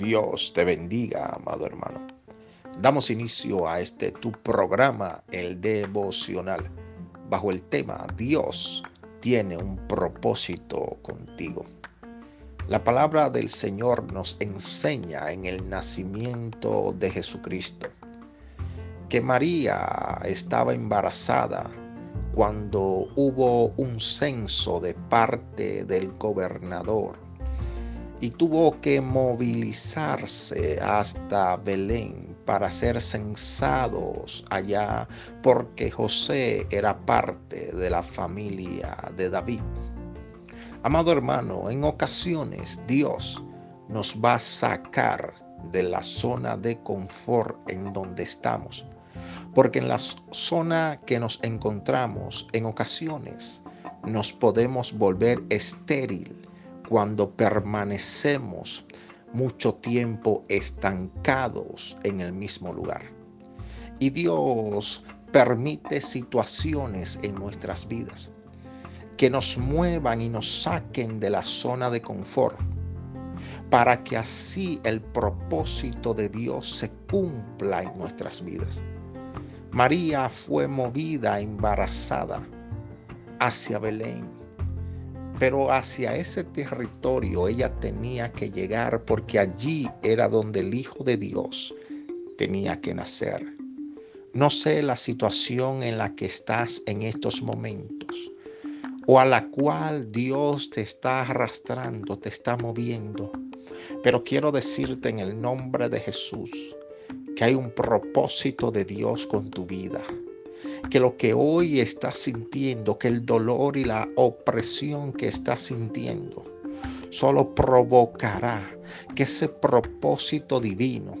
Dios te bendiga, amado hermano. Damos inicio a este tu programa, el devocional, bajo el tema Dios tiene un propósito contigo. La palabra del Señor nos enseña en el nacimiento de Jesucristo que María estaba embarazada cuando hubo un censo de parte del gobernador y tuvo que movilizarse hasta Belén para ser censados allá porque José era parte de la familia de David. Amado hermano, en ocasiones Dios nos va a sacar de la zona de confort en donde estamos, porque en la zona que nos encontramos en ocasiones nos podemos volver estéril cuando permanecemos mucho tiempo estancados en el mismo lugar. Y Dios permite situaciones en nuestras vidas que nos muevan y nos saquen de la zona de confort para que así el propósito de Dios se cumpla en nuestras vidas. María fue movida embarazada hacia Belén pero hacia ese territorio ella tenía que llegar porque allí era donde el Hijo de Dios tenía que nacer. No sé la situación en la que estás en estos momentos o a la cual Dios te está arrastrando, te está moviendo. Pero quiero decirte en el nombre de Jesús que hay un propósito de Dios con tu vida que lo que hoy estás sintiendo, que el dolor y la opresión que estás sintiendo, solo provocará que ese propósito divino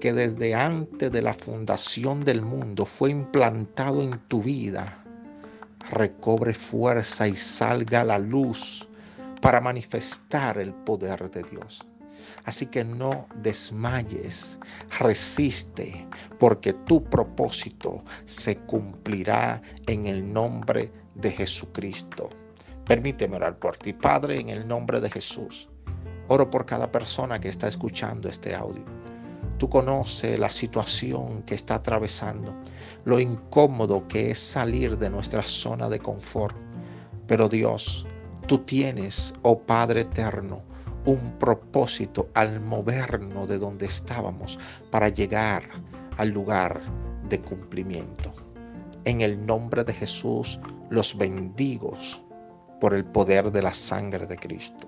que desde antes de la fundación del mundo fue implantado en tu vida, recobre fuerza y salga a la luz para manifestar el poder de Dios. Así que no desmayes, resiste, porque tu propósito se cumplirá en el nombre de Jesucristo. Permíteme orar por ti, Padre, en el nombre de Jesús. Oro por cada persona que está escuchando este audio. Tú conoces la situación que está atravesando, lo incómodo que es salir de nuestra zona de confort. Pero Dios, tú tienes, oh Padre eterno, un propósito al movernos de donde estábamos para llegar al lugar de cumplimiento. En el nombre de Jesús los bendigo por el poder de la sangre de Cristo.